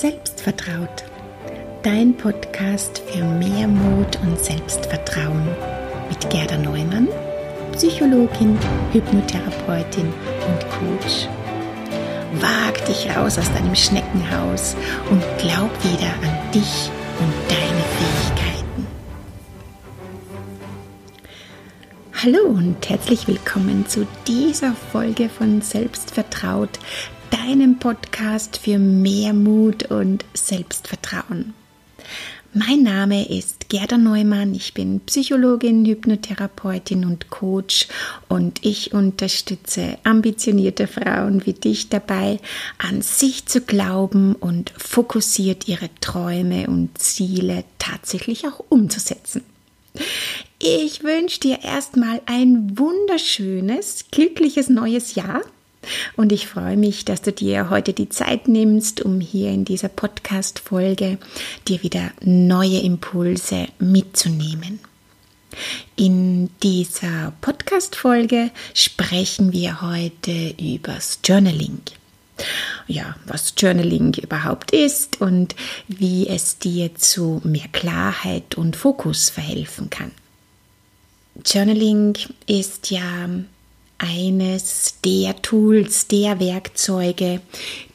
Selbstvertraut. Dein Podcast für mehr Mut und Selbstvertrauen mit Gerda Neumann, Psychologin, Hypnotherapeutin und Coach. Wag dich raus aus deinem Schneckenhaus und glaub wieder an dich und deine Fähigkeiten. Hallo und herzlich willkommen zu dieser Folge von Selbstvertraut, deinem Podcast für mehr Mut und Selbstvertrauen. Mein Name ist Gerda Neumann, ich bin Psychologin, Hypnotherapeutin und Coach und ich unterstütze ambitionierte Frauen wie dich dabei, an sich zu glauben und fokussiert ihre Träume und Ziele tatsächlich auch umzusetzen. Ich wünsche dir erstmal ein wunderschönes, glückliches neues Jahr und ich freue mich, dass du dir heute die Zeit nimmst, um hier in dieser Podcast-Folge dir wieder neue Impulse mitzunehmen. In dieser Podcast-Folge sprechen wir heute übers Journaling. Ja, was Journaling überhaupt ist und wie es dir zu mehr Klarheit und Fokus verhelfen kann. Journaling ist ja eines der Tools, der Werkzeuge,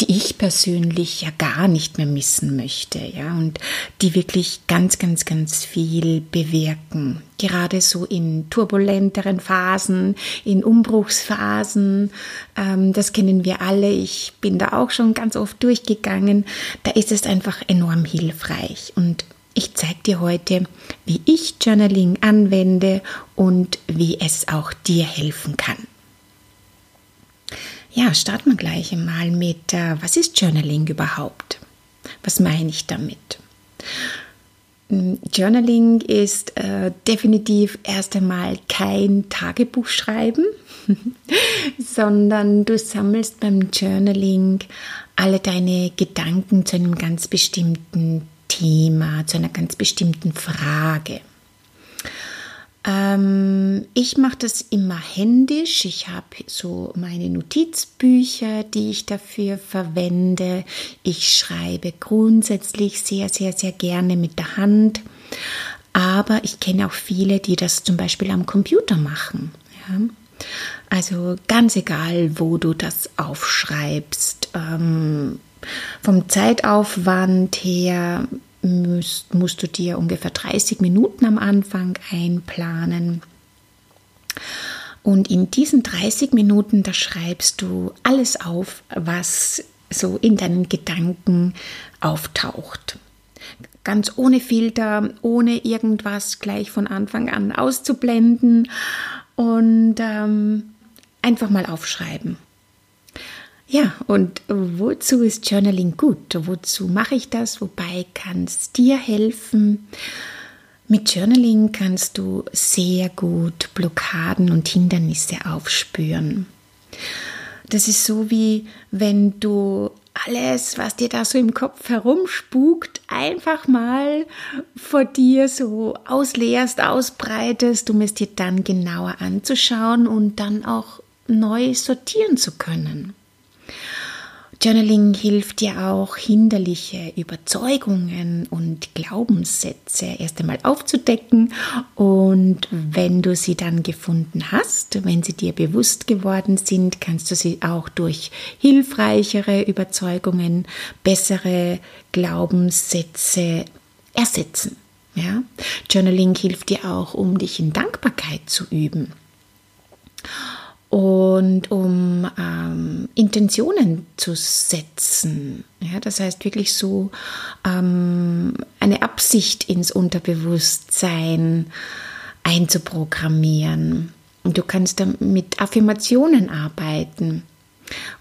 die ich persönlich ja gar nicht mehr missen möchte, ja, und die wirklich ganz, ganz, ganz viel bewirken. Gerade so in turbulenteren Phasen, in Umbruchsphasen, ähm, das kennen wir alle. Ich bin da auch schon ganz oft durchgegangen. Da ist es einfach enorm hilfreich und ich zeige dir heute, wie ich Journaling anwende und wie es auch dir helfen kann. Ja, starten wir gleich einmal mit, äh, was ist Journaling überhaupt? Was meine ich damit? Hm, Journaling ist äh, definitiv erst einmal kein Tagebuchschreiben, sondern du sammelst beim Journaling alle deine Gedanken zu einem ganz bestimmten Thema, zu einer ganz bestimmten Frage. Ähm, ich mache das immer händisch. Ich habe so meine Notizbücher, die ich dafür verwende. Ich schreibe grundsätzlich sehr, sehr, sehr gerne mit der Hand. Aber ich kenne auch viele, die das zum Beispiel am Computer machen. Ja? Also ganz egal, wo du das aufschreibst. Ähm, vom Zeitaufwand her musst, musst du dir ungefähr 30 Minuten am Anfang einplanen. Und in diesen 30 Minuten, da schreibst du alles auf, was so in deinen Gedanken auftaucht. Ganz ohne Filter, ohne irgendwas gleich von Anfang an auszublenden und ähm, einfach mal aufschreiben. Ja, und wozu ist Journaling gut? Wozu mache ich das? Wobei kann es dir helfen? Mit Journaling kannst du sehr gut Blockaden und Hindernisse aufspüren. Das ist so wie wenn du alles, was dir da so im Kopf herumspukt, einfach mal vor dir so ausleerst, ausbreitest, um es dir dann genauer anzuschauen und dann auch neu sortieren zu können. Journaling hilft dir auch, hinderliche Überzeugungen und Glaubenssätze erst einmal aufzudecken und wenn du sie dann gefunden hast, wenn sie dir bewusst geworden sind, kannst du sie auch durch hilfreichere Überzeugungen, bessere Glaubenssätze ersetzen. Ja? Journaling hilft dir auch, um dich in Dankbarkeit zu üben und um ähm, Intentionen zu setzen. Ja, das heißt wirklich so ähm, eine Absicht ins Unterbewusstsein einzuprogrammieren. Und du kannst dann mit Affirmationen arbeiten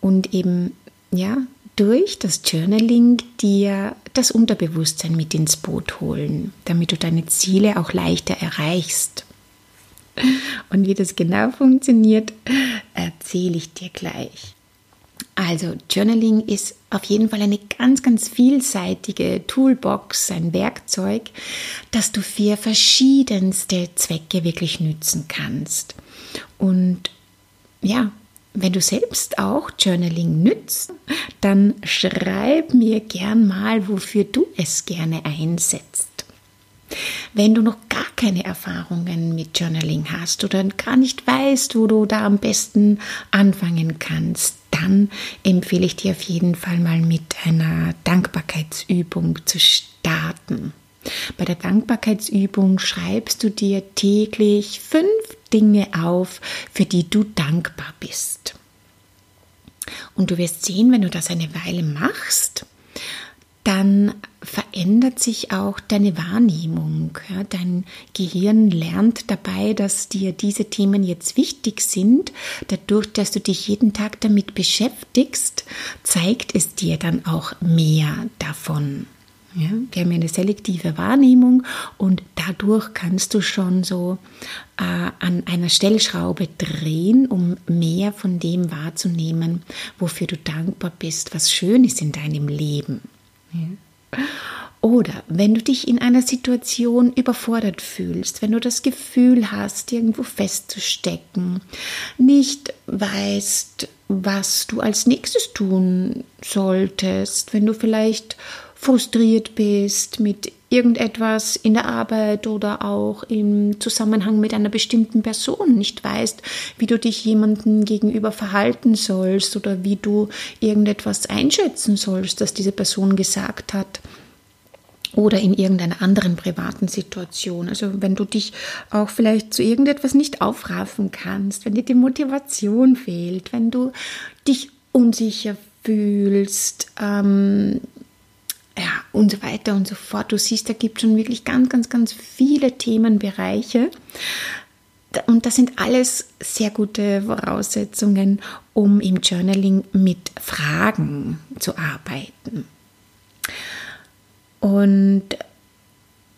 und eben ja durch das Journaling dir das Unterbewusstsein mit ins Boot holen, damit du deine Ziele auch leichter erreichst. Und wie das genau funktioniert, erzähle ich dir gleich. Also Journaling ist auf jeden Fall eine ganz, ganz vielseitige Toolbox, ein Werkzeug, das du für verschiedenste Zwecke wirklich nützen kannst. Und ja, wenn du selbst auch Journaling nützt, dann schreib mir gern mal, wofür du es gerne einsetzt. Wenn du noch gar keine Erfahrungen mit Journaling hast oder gar nicht weißt, wo du da am besten anfangen kannst, dann empfehle ich dir auf jeden Fall mal mit einer Dankbarkeitsübung zu starten. Bei der Dankbarkeitsübung schreibst du dir täglich fünf Dinge auf, für die du dankbar bist. Und du wirst sehen, wenn du das eine Weile machst, dann verändert sich auch deine Wahrnehmung. Dein Gehirn lernt dabei, dass dir diese Themen jetzt wichtig sind. Dadurch, dass du dich jeden Tag damit beschäftigst, zeigt es dir dann auch mehr davon. Ja, wir haben eine selektive Wahrnehmung und dadurch kannst du schon so äh, an einer Stellschraube drehen, um mehr von dem wahrzunehmen, wofür du dankbar bist, was schön ist in deinem Leben. Oder wenn du dich in einer Situation überfordert fühlst, wenn du das Gefühl hast, irgendwo festzustecken, nicht weißt, was du als nächstes tun solltest, wenn du vielleicht frustriert bist mit irgendetwas in der Arbeit oder auch im Zusammenhang mit einer bestimmten Person, nicht weißt, wie du dich jemandem gegenüber verhalten sollst oder wie du irgendetwas einschätzen sollst, das diese Person gesagt hat oder in irgendeiner anderen privaten Situation. Also wenn du dich auch vielleicht zu irgendetwas nicht aufraffen kannst, wenn dir die Motivation fehlt, wenn du dich unsicher fühlst, ähm, ja, und so weiter und so fort. Du siehst, da gibt es schon wirklich ganz, ganz, ganz viele Themenbereiche. Und das sind alles sehr gute Voraussetzungen, um im Journaling mit Fragen zu arbeiten. Und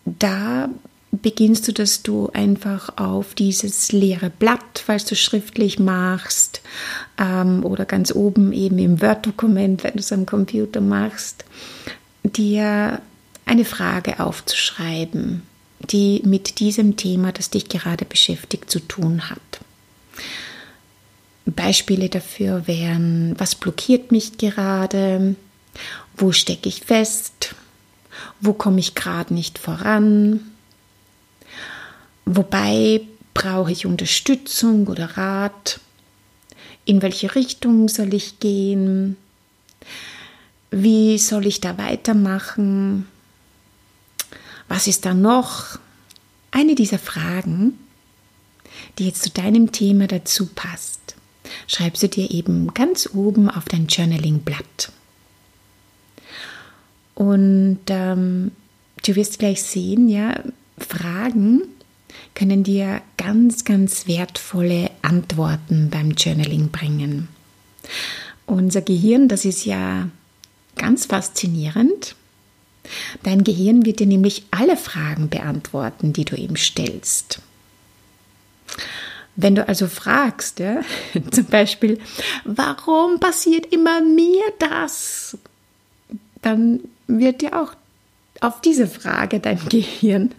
da beginnst du, dass du einfach auf dieses leere Blatt, falls du schriftlich machst, ähm, oder ganz oben eben im Word-Dokument, wenn du es am Computer machst, dir eine Frage aufzuschreiben, die mit diesem Thema, das dich gerade beschäftigt, zu tun hat. Beispiele dafür wären, was blockiert mich gerade? Wo stecke ich fest? Wo komme ich gerade nicht voran? Wobei brauche ich Unterstützung oder Rat? In welche Richtung soll ich gehen? Wie soll ich da weitermachen? Was ist da noch? Eine dieser Fragen, die jetzt zu deinem Thema dazu passt, schreibst du dir eben ganz oben auf dein Journaling-Blatt. Und ähm, du wirst gleich sehen, ja, Fragen können dir ganz, ganz wertvolle Antworten beim Journaling bringen. Unser Gehirn, das ist ja Ganz faszinierend. Dein Gehirn wird dir nämlich alle Fragen beantworten, die du ihm stellst. Wenn du also fragst, ja, zum Beispiel, warum passiert immer mir das? Dann wird dir auch auf diese Frage dein Gehirn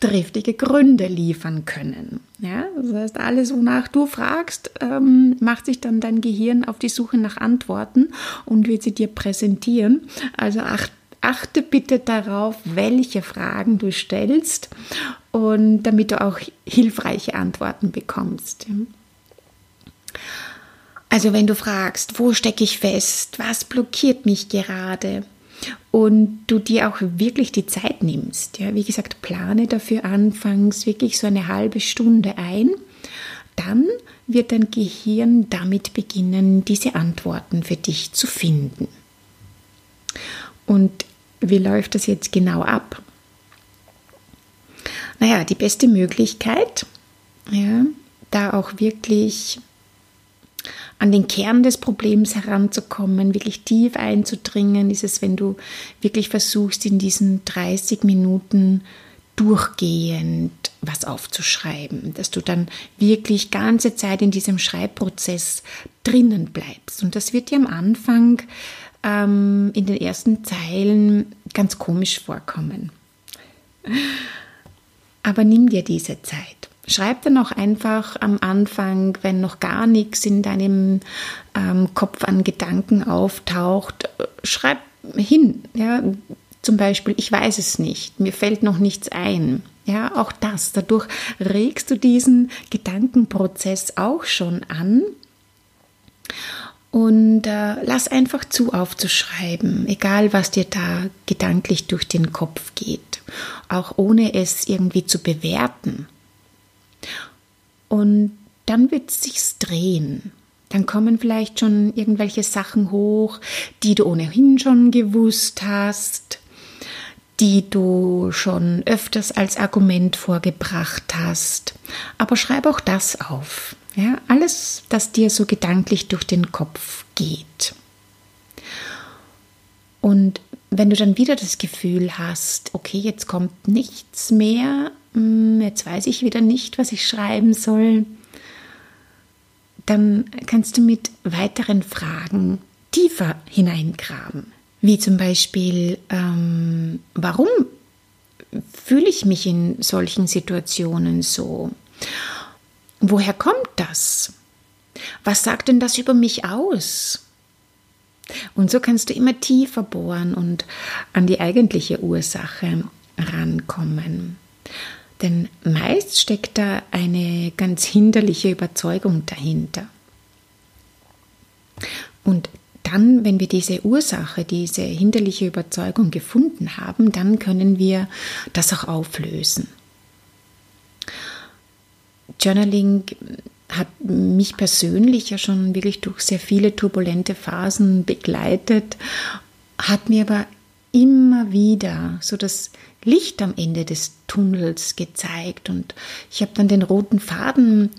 triftige Gründe liefern können. Ja, das heißt, alles, wonach du fragst, ähm, macht sich dann dein Gehirn auf die Suche nach Antworten und wird sie dir präsentieren. Also acht, achte bitte darauf, welche Fragen du stellst und damit du auch hilfreiche Antworten bekommst. Also wenn du fragst, wo stecke ich fest, was blockiert mich gerade, und du dir auch wirklich die Zeit nimmst. Ja, wie gesagt, plane dafür anfangs wirklich so eine halbe Stunde ein. Dann wird dein Gehirn damit beginnen, diese Antworten für dich zu finden. Und wie läuft das jetzt genau ab? Naja, die beste Möglichkeit, ja, da auch wirklich an den Kern des Problems heranzukommen, wirklich tief einzudringen, ist es, wenn du wirklich versuchst, in diesen 30 Minuten durchgehend was aufzuschreiben, dass du dann wirklich ganze Zeit in diesem Schreibprozess drinnen bleibst. Und das wird dir am Anfang ähm, in den ersten Zeilen ganz komisch vorkommen. Aber nimm dir diese Zeit. Schreib dann auch einfach am Anfang, wenn noch gar nichts in deinem ähm, Kopf an Gedanken auftaucht, schreib hin. Ja, zum Beispiel, ich weiß es nicht, mir fällt noch nichts ein. Ja, auch das. Dadurch regst du diesen Gedankenprozess auch schon an. Und äh, lass einfach zu aufzuschreiben, egal was dir da gedanklich durch den Kopf geht, auch ohne es irgendwie zu bewerten. Und dann wird es sich drehen. Dann kommen vielleicht schon irgendwelche Sachen hoch, die du ohnehin schon gewusst hast, die du schon öfters als Argument vorgebracht hast. Aber schreib auch das auf. Ja, alles, das dir so gedanklich durch den Kopf geht. Und wenn du dann wieder das Gefühl hast, okay, jetzt kommt nichts mehr, jetzt weiß ich wieder nicht, was ich schreiben soll, dann kannst du mit weiteren Fragen tiefer hineingraben. Wie zum Beispiel, ähm, warum fühle ich mich in solchen Situationen so? Woher kommt das? Was sagt denn das über mich aus? Und so kannst du immer tiefer bohren und an die eigentliche Ursache rankommen. Denn meist steckt da eine ganz hinderliche Überzeugung dahinter. Und dann, wenn wir diese Ursache, diese hinderliche Überzeugung gefunden haben, dann können wir das auch auflösen. Journaling hat mich persönlich ja schon wirklich durch sehr viele turbulente Phasen begleitet, hat mir aber immer wieder so das Licht am Ende des Tunnels gezeigt und ich habe dann den roten Faden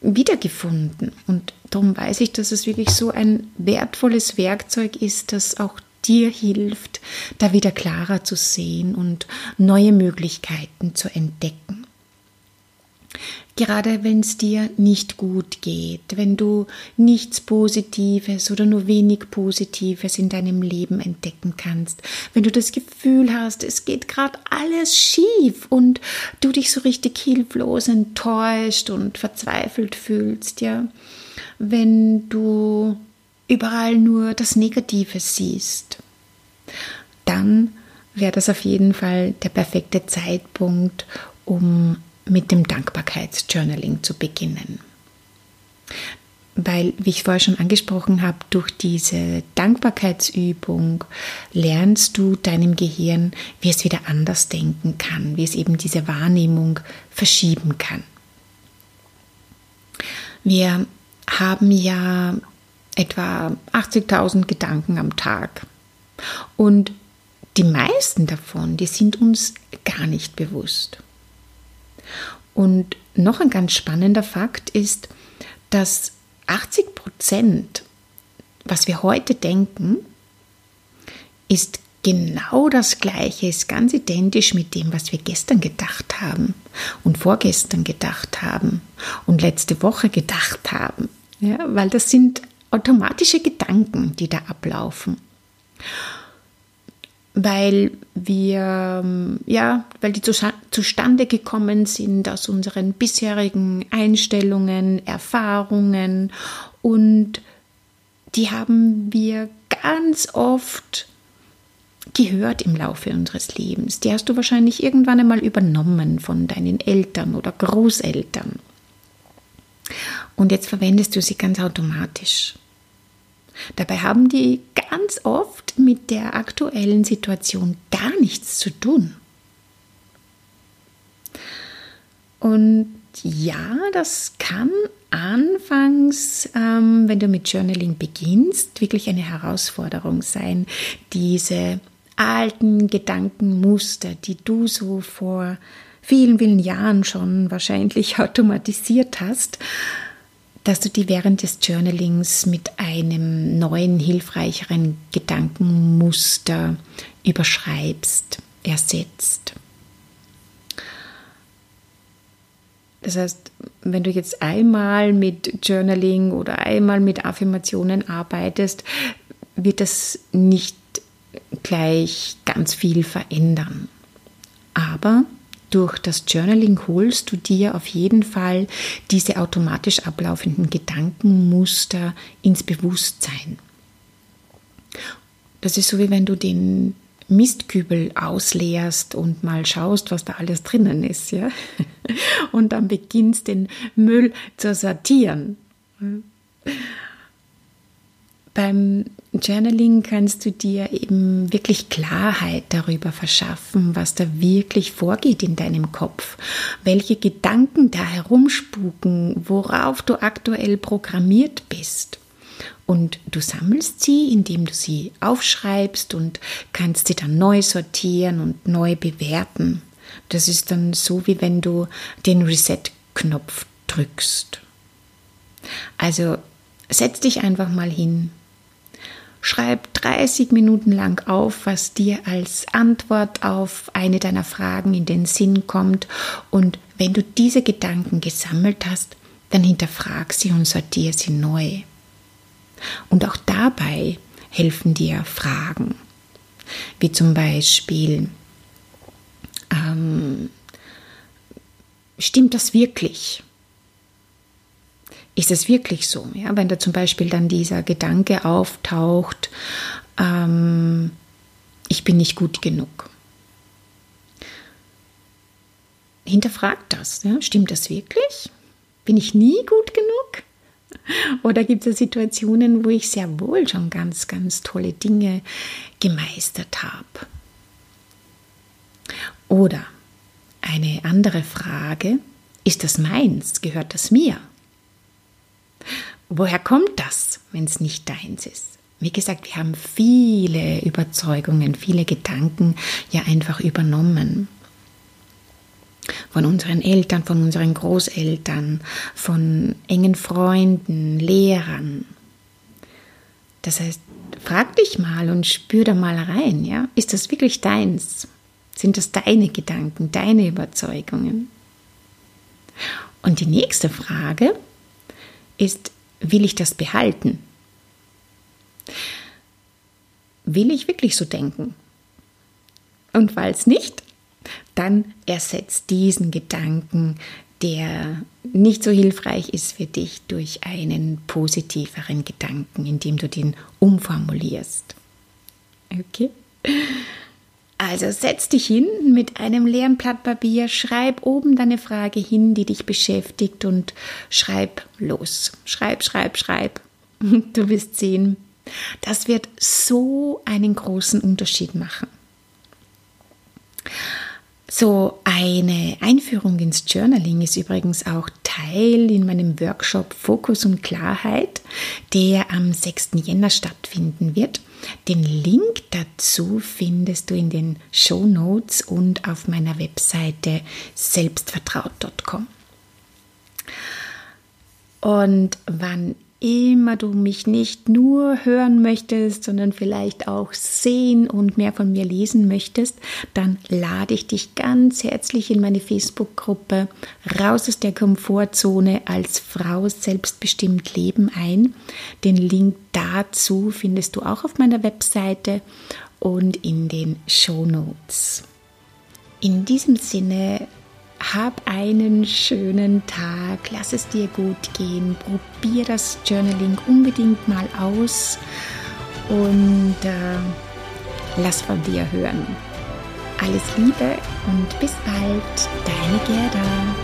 wiedergefunden. Und darum weiß ich, dass es wirklich so ein wertvolles Werkzeug ist, das auch dir hilft, da wieder klarer zu sehen und neue Möglichkeiten zu entdecken. Gerade wenn es dir nicht gut geht, wenn du nichts Positives oder nur wenig Positives in deinem Leben entdecken kannst, wenn du das Gefühl hast, es geht gerade alles schief und du dich so richtig hilflos enttäuscht und verzweifelt fühlst, ja, wenn du überall nur das Negative siehst, dann wäre das auf jeden Fall der perfekte Zeitpunkt, um mit dem Dankbarkeitsjournaling zu beginnen. Weil, wie ich vorher schon angesprochen habe, durch diese Dankbarkeitsübung lernst du deinem Gehirn, wie es wieder anders denken kann, wie es eben diese Wahrnehmung verschieben kann. Wir haben ja etwa 80.000 Gedanken am Tag und die meisten davon, die sind uns gar nicht bewusst. Und noch ein ganz spannender Fakt ist, dass 80 Prozent, was wir heute denken, ist genau das Gleiche, ist ganz identisch mit dem, was wir gestern gedacht haben und vorgestern gedacht haben und letzte Woche gedacht haben. Ja, weil das sind automatische Gedanken, die da ablaufen weil wir, ähm, ja, weil die zustande gekommen sind aus unseren bisherigen Einstellungen, Erfahrungen und die haben wir ganz oft gehört im Laufe unseres Lebens. Die hast du wahrscheinlich irgendwann einmal übernommen von deinen Eltern oder Großeltern. Und jetzt verwendest du sie ganz automatisch. Dabei haben die ganz oft mit der aktuellen Situation gar nichts zu tun. Und ja, das kann anfangs, ähm, wenn du mit Journaling beginnst, wirklich eine Herausforderung sein, diese alten Gedankenmuster, die du so vor vielen, vielen Jahren schon wahrscheinlich automatisiert hast, dass du die während des Journalings mit einem neuen, hilfreicheren Gedankenmuster überschreibst, ersetzt. Das heißt, wenn du jetzt einmal mit Journaling oder einmal mit Affirmationen arbeitest, wird das nicht gleich ganz viel verändern. Aber durch das Journaling holst du dir auf jeden Fall diese automatisch ablaufenden Gedankenmuster ins Bewusstsein. Das ist so wie wenn du den Mistkübel ausleerst und mal schaust, was da alles drinnen ist, ja? Und dann beginnst den Müll zu sortieren. Beim Journaling kannst du dir eben wirklich Klarheit darüber verschaffen, was da wirklich vorgeht in deinem Kopf, welche Gedanken da herumspuken, worauf du aktuell programmiert bist. Und du sammelst sie, indem du sie aufschreibst und kannst sie dann neu sortieren und neu bewerten. Das ist dann so, wie wenn du den Reset-Knopf drückst. Also setz dich einfach mal hin. Schreib 30 Minuten lang auf, was dir als Antwort auf eine deiner Fragen in den Sinn kommt. Und wenn du diese Gedanken gesammelt hast, dann hinterfrag sie und sortiere sie neu. Und auch dabei helfen dir Fragen, wie zum Beispiel, ähm, stimmt das wirklich? Ist es wirklich so? Ja, wenn da zum Beispiel dann dieser Gedanke auftaucht, ähm, ich bin nicht gut genug. Hinterfragt das. Ja? Stimmt das wirklich? Bin ich nie gut genug? Oder gibt es Situationen, wo ich sehr wohl schon ganz, ganz tolle Dinge gemeistert habe? Oder eine andere Frage, ist das meins? Gehört das mir? Woher kommt das, wenn es nicht deins ist? Wie gesagt, wir haben viele Überzeugungen, viele Gedanken ja einfach übernommen von unseren Eltern, von unseren Großeltern, von engen Freunden, Lehrern. Das heißt, frag dich mal und spür da mal rein, ja? Ist das wirklich deins? Sind das deine Gedanken, deine Überzeugungen? Und die nächste Frage ist, will ich das behalten? Will ich wirklich so denken? Und falls nicht, dann ersetzt diesen Gedanken, der nicht so hilfreich ist für dich, durch einen positiveren Gedanken, indem du den umformulierst. Okay? Also setz dich hin mit einem leeren Blatt Papier, schreib oben deine Frage hin, die dich beschäftigt und schreib los. Schreib, schreib, schreib. Du wirst sehen, das wird so einen großen Unterschied machen. So eine Einführung ins Journaling ist übrigens auch Teil in meinem Workshop Fokus und Klarheit, der am 6. Jänner stattfinden wird. Den Link dazu findest du in den Show Notes und auf meiner Webseite selbstvertraut.com. Und wann immer du mich nicht nur hören möchtest, sondern vielleicht auch sehen und mehr von mir lesen möchtest, dann lade ich dich ganz herzlich in meine Facebook-Gruppe Raus aus der Komfortzone als Frau selbstbestimmt leben ein. Den Link dazu findest du auch auf meiner Webseite und in den Show Notes. In diesem Sinne hab einen schönen Tag, lass es dir gut gehen, probier das Journaling unbedingt mal aus und äh, lass von dir hören. Alles Liebe und bis bald, deine Gerda.